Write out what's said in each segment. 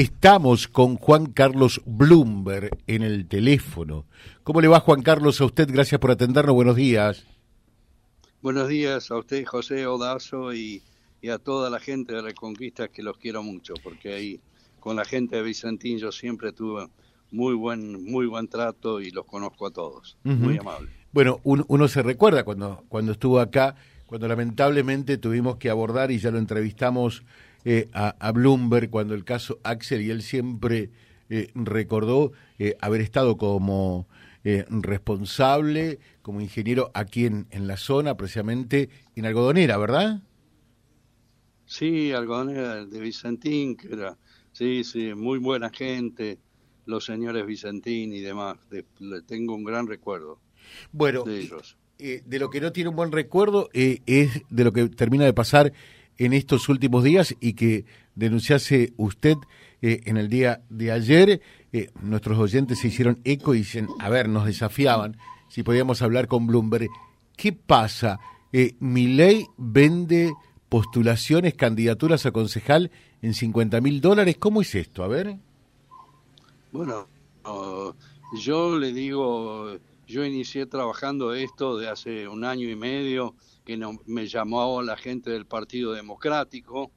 Estamos con Juan Carlos Bloomberg en el teléfono. ¿Cómo le va Juan Carlos a usted? Gracias por atendernos. Buenos días. Buenos días a usted, José Odazo, y, a toda la gente de Reconquista que los quiero mucho, porque ahí con la gente de Vicentín yo siempre tuve muy buen, muy buen trato y los conozco a todos. Muy amable. Bueno, uno se recuerda cuando, cuando estuvo acá, cuando lamentablemente tuvimos que abordar y ya lo entrevistamos eh, a, Bloomberg cuando el caso Axel y él siempre eh, recordó eh, haber estado como responsable, como ingeniero aquí en, en la zona, precisamente en Algodonera, ¿verdad? Sí, Algodonera de Vicentín, que era, sí, sí, muy buena gente, los señores Vicentín y demás, le tengo un gran recuerdo. Bueno, de ellos. de lo que no tiene un buen recuerdo es de lo que termina de pasar en estos últimos días y que denunciase usted eh, en el día de ayer. Eh, nuestros oyentes se hicieron eco y dicen, a ver, nos desafiaban si podíamos hablar con Bloomberg. ¿Qué pasa? Eh, ¿Mi ley vende postulaciones, candidaturas a concejal en 50 mil dólares. ¿Cómo es esto? A ver. Bueno, yo le digo, yo inicié trabajando esto de hace un año y medio que me llamó la gente del Partido Democrático,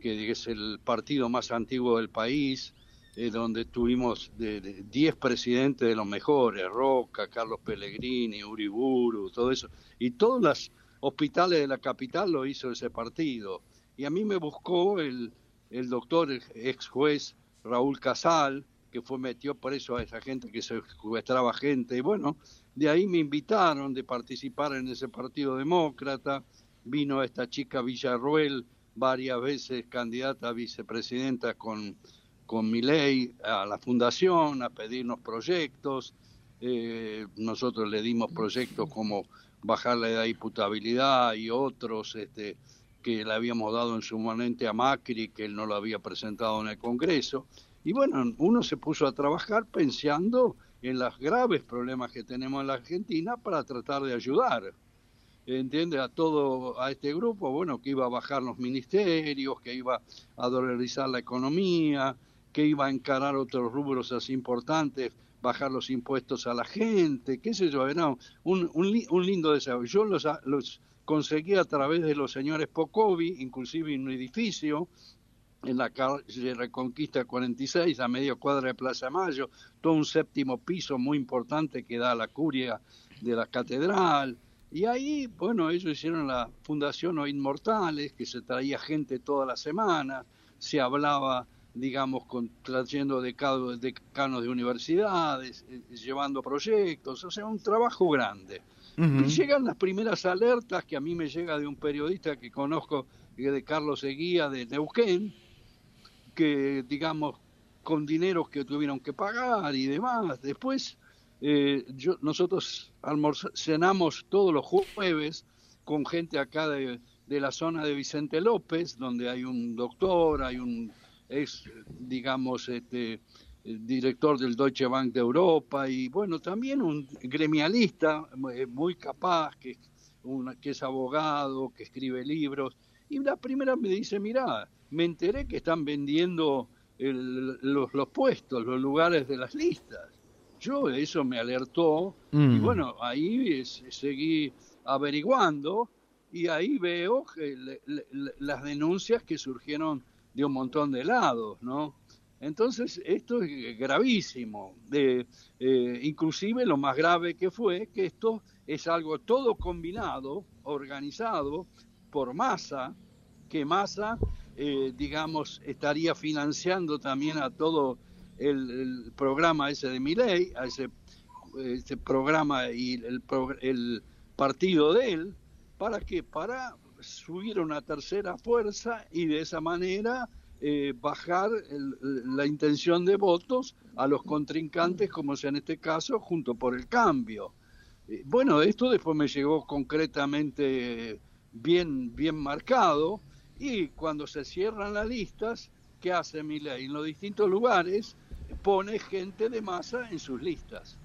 que es el partido más antiguo del país, eh, donde tuvimos 10 presidentes de los mejores, Roca, Carlos Pellegrini, Uriburu, todo eso, y todos los hospitales de la capital lo hizo ese partido. Y a mí me buscó el, el doctor, ex juez Raúl Casal, que fue metió eso a esa gente que se secuestraba gente, y bueno, de ahí me invitaron de participar en ese Partido Demócrata. Vino esta chica Villarruel, varias veces candidata a vicepresidenta con, con ley a la fundación a pedirnos proyectos. Eh, nosotros le dimos proyectos como bajar la edad de imputabilidad y otros este, que le habíamos dado en su momento a Macri, que él no lo había presentado en el Congreso. Y bueno, uno se puso a trabajar pensando en los graves problemas que tenemos en la Argentina para tratar de ayudar. ¿Entiende? A todo, a este grupo, bueno, que iba a bajar los ministerios, que iba a dolarizar la economía, que iba a encarar otros rubros así importantes, bajar los impuestos a la gente, qué sé yo, era un, un, lindo deseo. Yo los, los conseguí a través de los señores Pocovi, inclusive en un edificio, en la calle Reconquista 46, a medio cuadra de Plaza Mayo, todo un séptimo piso muy importante que da a la curia de la catedral. Y ahí, bueno, ellos hicieron la Fundación O Inmortales, que se traía gente toda la semana, se hablaba, digamos, con, trayendo decanos, decanos de universidades, eh, llevando proyectos, o sea, un trabajo grande. Y llegan las primeras alertas que a mí me llega de un periodista que conozco, de Carlos Eguía de Neuquén, que, digamos, con dineros que tuvieron que pagar y demás. Después, eh, nosotros cenamos todos los jueves con gente acá de, de, la zona de Vicente López, donde hay un doctor, hay un ex, digamos, este, director del Deutsche Bank de Europa y bueno, también un gremialista eh, muy capaz, que, que es abogado, que escribe libros. Y la primera me dice, mira, me enteré que están vendiendo los, los, puestos, los lugares de las listas. Yo eso me alertó y bueno, ahí seguí averiguando y ahí veo las denuncias que surgieron de un montón de lados, ¿no? Entonces, esto es gravísimo. Eh, inclusive lo más grave que fue que esto es algo todo combinado, organizado por masa, que masa eh, digamos, estaría financiando también a todo el, programa ese de Miley, a ese, ese programa y el, el partido de él, ¿para qué? Para subir una tercera fuerza y de esa manera eh, bajar la intención de votos a los contrincantes, como sea en este caso, junto por el cambio. Eh, bueno, esto después me llegó concretamente bien, bien marcado y cuando se cierran las listas, ¿qué hace Milei? En los distintos lugares pone gente de masa en sus listas.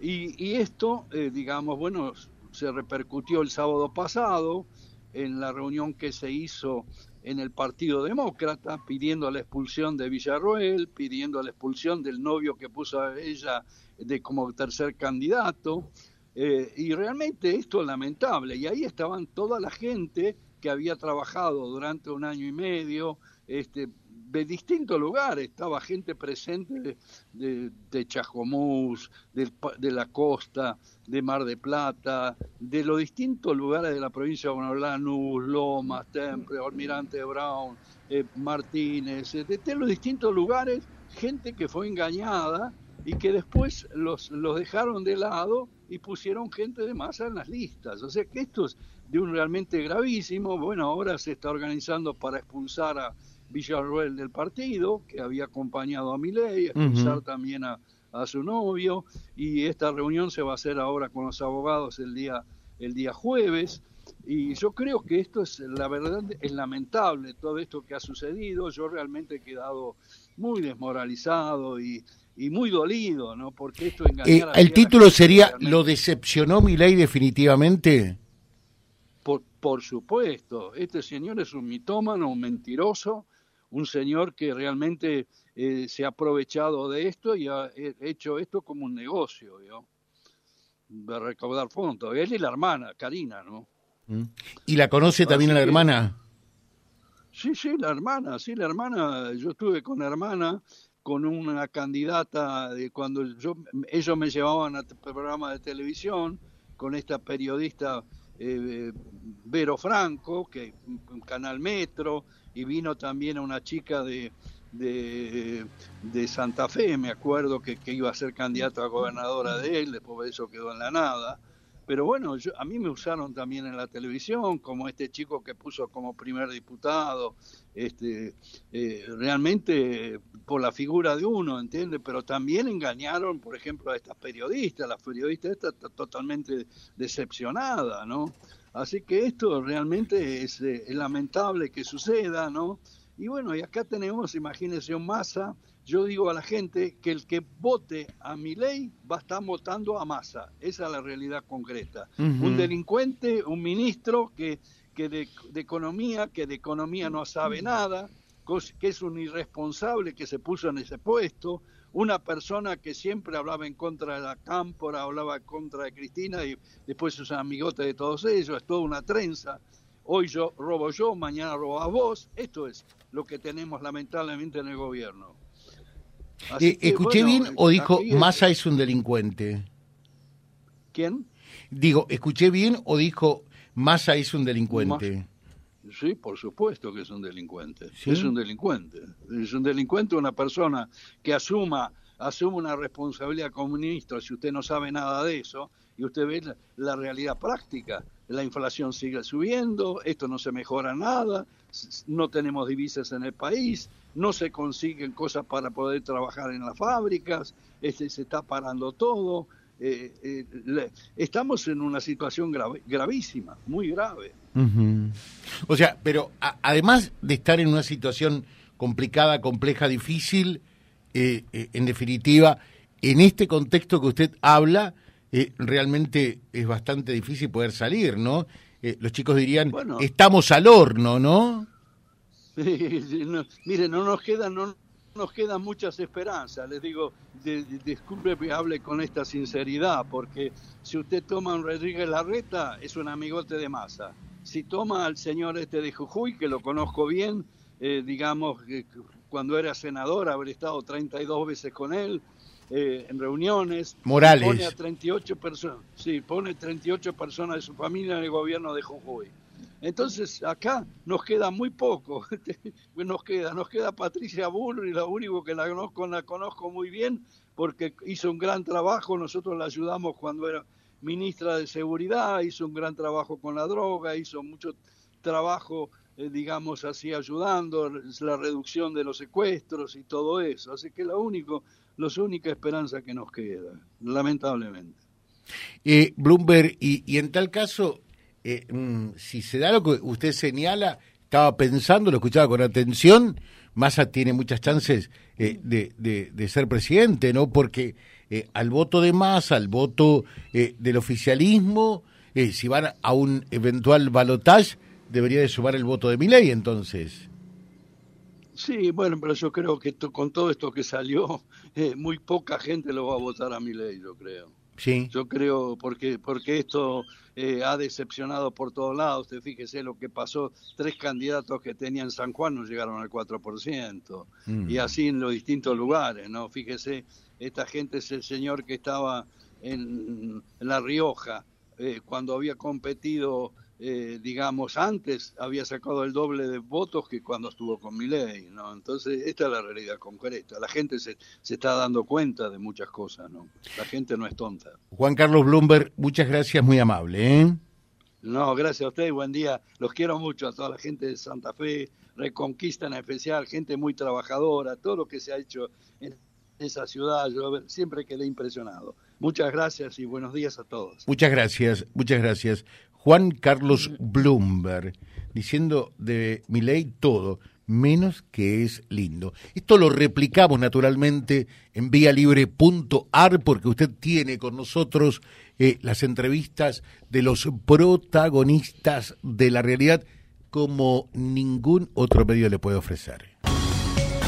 Y, esto, eh, digamos, bueno, se repercutió el sábado pasado en la reunión que se hizo en el Partido Demócrata, pidiendo la expulsión de Villarroel, pidiendo la expulsión del novio que puso a ella de como tercer candidato. Eh, y realmente esto es lamentable. Y ahí estaban toda la gente que había trabajado durante un año y medio, este, de distintos lugares, estaba gente presente de, de, Chajomús, de, la costa, de Mar de Plata, de los distintos lugares de la provincia de Lanús, Lomas, Temple, Almirante Brown, eh, Martínez, eh, de, los distintos lugares, gente que fue engañada y que después los, los dejaron de lado y pusieron gente de masa en las listas. O sea que esto es de un realmente gravísimo. Bueno, ahora se está organizando para expulsar a Villarruel del partido, que había acompañado a Milei, expulsar también a, su novio, y esta reunión se va a hacer ahora con los abogados el día, el día jueves. Y yo creo que esto es, la verdad, es lamentable todo esto que ha sucedido. Yo realmente he quedado muy desmoralizado y, y muy dolido, ¿no? Porque esto eh, El título sería ¿Lo decepcionó mi ley definitivamente? Por, por supuesto, este señor es un mitómano, un mentiroso, un señor que realmente eh, se ha aprovechado de esto y ha hecho esto como un negocio, ¿no? de recaudar fondos. Él y la hermana, Karina, ¿no? Mm. ¿Y la conoce también la hermana? Sí, sí, la hermana, sí, la hermana. Yo estuve con la hermana, con una candidata de cuando yo, ellos me llevaban a programa de televisión, con esta periodista eh, Vero Franco, que canal Metro, y vino también una chica de, de, Santa Fe, me acuerdo que, iba a ser candidata a gobernadora de él, después de eso quedó en la nada. Pero bueno, yo, a mí me usaron también en la televisión, como este chico que puso como primer diputado, este, eh, realmente por la figura de uno, ¿entiende? Pero también engañaron, por ejemplo, a estas periodistas, las periodistas están totalmente decepcionada, ¿no? Así que esto realmente es, eh, es lamentable que suceda, ¿no? Y bueno, y acá tenemos, imagínense, un masa yo digo a la gente que el que vote a mi ley va a estar votando a masa. Esa es la realidad concreta. Un delincuente, un ministro que, que de, economía, que de economía no sabe nada, que es un irresponsable que se puso en ese puesto, una persona que siempre hablaba en contra de la cámpora, hablaba en contra de Cristina y después sus amigotes de todos ellos, es toda una trenza. Hoy yo robo yo, mañana robo a vos. Esto es lo que tenemos lamentablemente en el gobierno. Eh, ¿Escuché bien o dijo Massa es un delincuente? ¿Quién? Digo, ¿escuché bien o dijo Massa es un delincuente? Sí, por supuesto que es un delincuente. Es un delincuente. Es un delincuente una persona que asuma, asuma una responsabilidad como ministro si usted no sabe nada de eso y usted ve la realidad práctica. La inflación sigue subiendo, esto no se mejora nada, no tenemos divisas en el país, no se consiguen cosas para poder trabajar en las fábricas, este, se está parando todo. Eh, eh, estamos en una situación gravísima, muy grave. O sea, pero además de estar en una situación complicada, compleja, difícil, eh, en definitiva, en este contexto que usted habla, realmente es bastante difícil poder salir, ¿no? los chicos dirían, estamos al horno, ¿no? no, mire, no nos quedan, no nos quedan muchas esperanzas. Les digo, disculpe que hable con esta sinceridad, porque si usted toma a un Rodríguez Larreta, es un amigote de masa. Si toma al señor este de Jujuy, que lo conozco bien, eh, digamos, cuando era senador, haber estado 32 veces con él, eh, en reuniones. Morales. Pone a 38 personas, sí, pone 38 personas de su familia en el gobierno de Jujuy. Entonces acá nos queda muy poco, nos queda, nos queda Patricia Bull y la único que la conozco, la conozco muy bien porque hizo un gran trabajo, nosotros la ayudamos cuando era ministra de Seguridad, hizo un gran trabajo con la droga, hizo mucho trabajo, digamos así, ayudando, la reducción de los secuestros y todo eso. Así que la único, la única esperanza que nos queda, lamentablemente. Eh, Bloomberg, y, y en tal caso, eh, mm, si se da lo que usted señala, estaba pensando, lo escuchaba con atención, Massa tiene muchas chances eh, de, de, ser presidente, ¿no? Porque eh, al voto de Massa, al voto del oficialismo, si van a un eventual balotaje, debería de sumar el voto de Milei entonces. Sí, bueno, pero yo creo que con todo esto que salió, eh, muy poca gente lo va a votar a Milei, yo creo. Sí. Yo creo, porque, porque esto eh, ha decepcionado por todos lados. Usted fíjese lo que pasó, tres candidatos que tenían San Juan no llegaron al 4%, mm. y así en los distintos lugares, ¿no? Fíjese, esta gente es el señor que estaba en, La Rioja, eh, cuando había competido eh, digamos, antes había sacado el doble de votos que cuando estuvo con Milei, ¿no? Entonces, esta es la realidad concreta. La gente se, se está dando cuenta de muchas cosas, ¿no? La gente no es tonta. Juan Carlos Bloomberg, muchas gracias, muy amable, ¿eh? No, gracias a usted, buen día. Los quiero mucho a toda la gente de Santa Fe, Reconquista en especial, gente muy trabajadora, todo lo que se ha hecho en esa ciudad, yo siempre quedé impresionado. Muchas gracias y buenos días a todos. Muchas gracias, muchas gracias. Juan Carlos Bloomberg, diciendo de mi ley todo, menos que es lindo. Esto lo replicamos naturalmente en vialibre.ar porque usted tiene con nosotros eh, las entrevistas de los protagonistas de la realidad como ningún otro medio le puede ofrecer